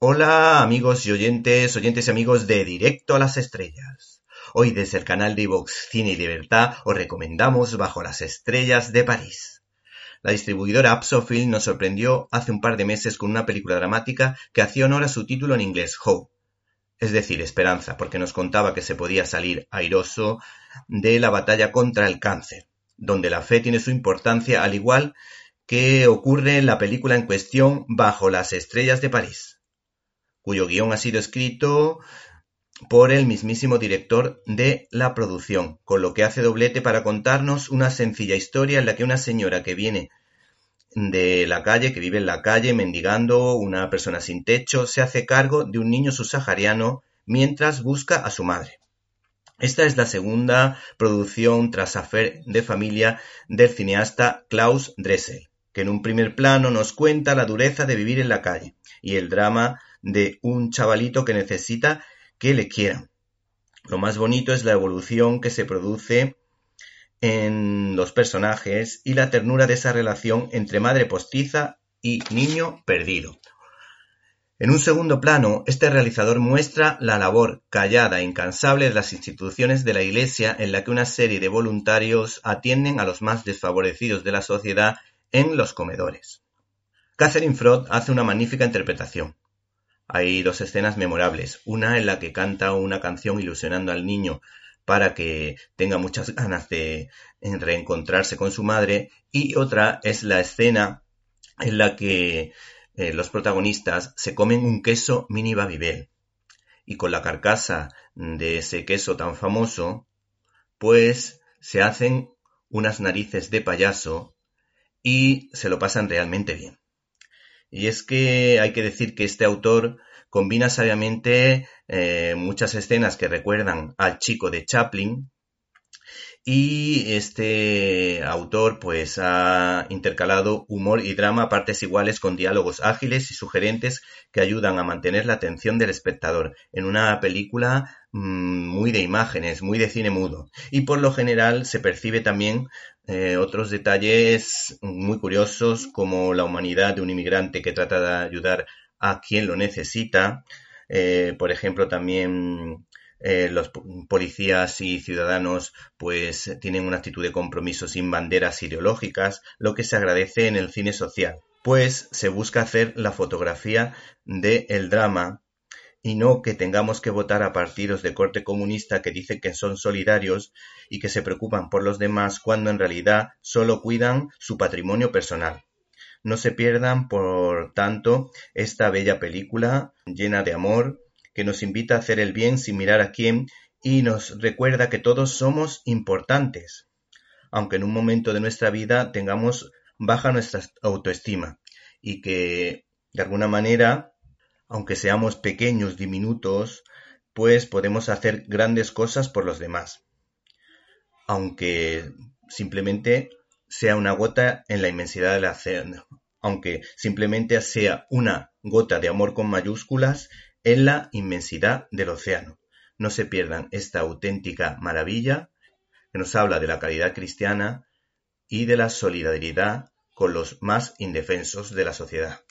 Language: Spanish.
Hola amigos y oyentes, oyentes y amigos de Directo a las Estrellas. Hoy desde el canal de iVox Cine y Libertad os recomendamos Bajo las Estrellas de París. La distribuidora Apsofilm nos sorprendió hace un par de meses con una película dramática que hacía honor a su título en inglés, Hope, es decir, esperanza, porque nos contaba que se podía salir airoso de la batalla contra el cáncer, donde la fe tiene su importancia al igual que ocurre en la película en cuestión Bajo las Estrellas de París cuyo guion ha sido escrito por el mismísimo director de la producción, con lo que hace doblete para contarnos una sencilla historia en la que una señora que viene de la calle, que vive en la calle mendigando, una persona sin techo, se hace cargo de un niño subsahariano mientras busca a su madre. Esta es la segunda producción tras Affair de familia del cineasta Klaus Dressel, que en un primer plano nos cuenta la dureza de vivir en la calle y el drama de un chavalito que necesita que le quieran. Lo más bonito es la evolución que se produce en los personajes y la ternura de esa relación entre madre postiza y niño perdido. En un segundo plano, este realizador muestra la labor callada e incansable de las instituciones de la Iglesia en la que una serie de voluntarios atienden a los más desfavorecidos de la sociedad en los comedores. Catherine Frost hace una magnífica interpretación. Hay dos escenas memorables, una en la que canta una canción ilusionando al niño para que tenga muchas ganas de reencontrarse con su madre. Y otra es la escena en la que eh, los protagonistas se comen un queso mini babybel. Y con la carcasa de ese queso tan famoso pues se hacen unas narices de payaso y se lo pasan realmente bien. Y es que hay que decir que este autor combina sabiamente eh, muchas escenas que recuerdan al chico de Chaplin, y este autor pues ha intercalado humor y drama a partes iguales con diálogos ágiles y sugerentes que ayudan a mantener la atención del espectador en una película mm, muy de imágenes, muy de cine mudo. Y por lo general se percibe también eh, otros detalles muy curiosos como la humanidad de un inmigrante que trata de ayudar a quien lo necesita. Eh, por ejemplo, también eh, los policías y ciudadanos pues tienen una actitud de compromiso sin banderas ideológicas, lo que se agradece en el cine social, pues se busca hacer la fotografía del drama y no que tengamos que votar a partidos de corte comunista que dicen que son solidarios y que se preocupan por los demás cuando en realidad solo cuidan su patrimonio personal. No se pierdan, por tanto, esta bella película llena de amor, que nos invita a hacer el bien sin mirar a quién y nos recuerda que todos somos importantes, aunque en un momento de nuestra vida tengamos baja nuestra autoestima y que de alguna manera, aunque seamos pequeños, diminutos, pues podemos hacer grandes cosas por los demás, aunque simplemente sea una gota en la inmensidad del océano, aunque simplemente sea una gota de amor con mayúsculas en la inmensidad del océano. No se pierdan esta auténtica maravilla que nos habla de la caridad cristiana y de la solidaridad con los más indefensos de la sociedad.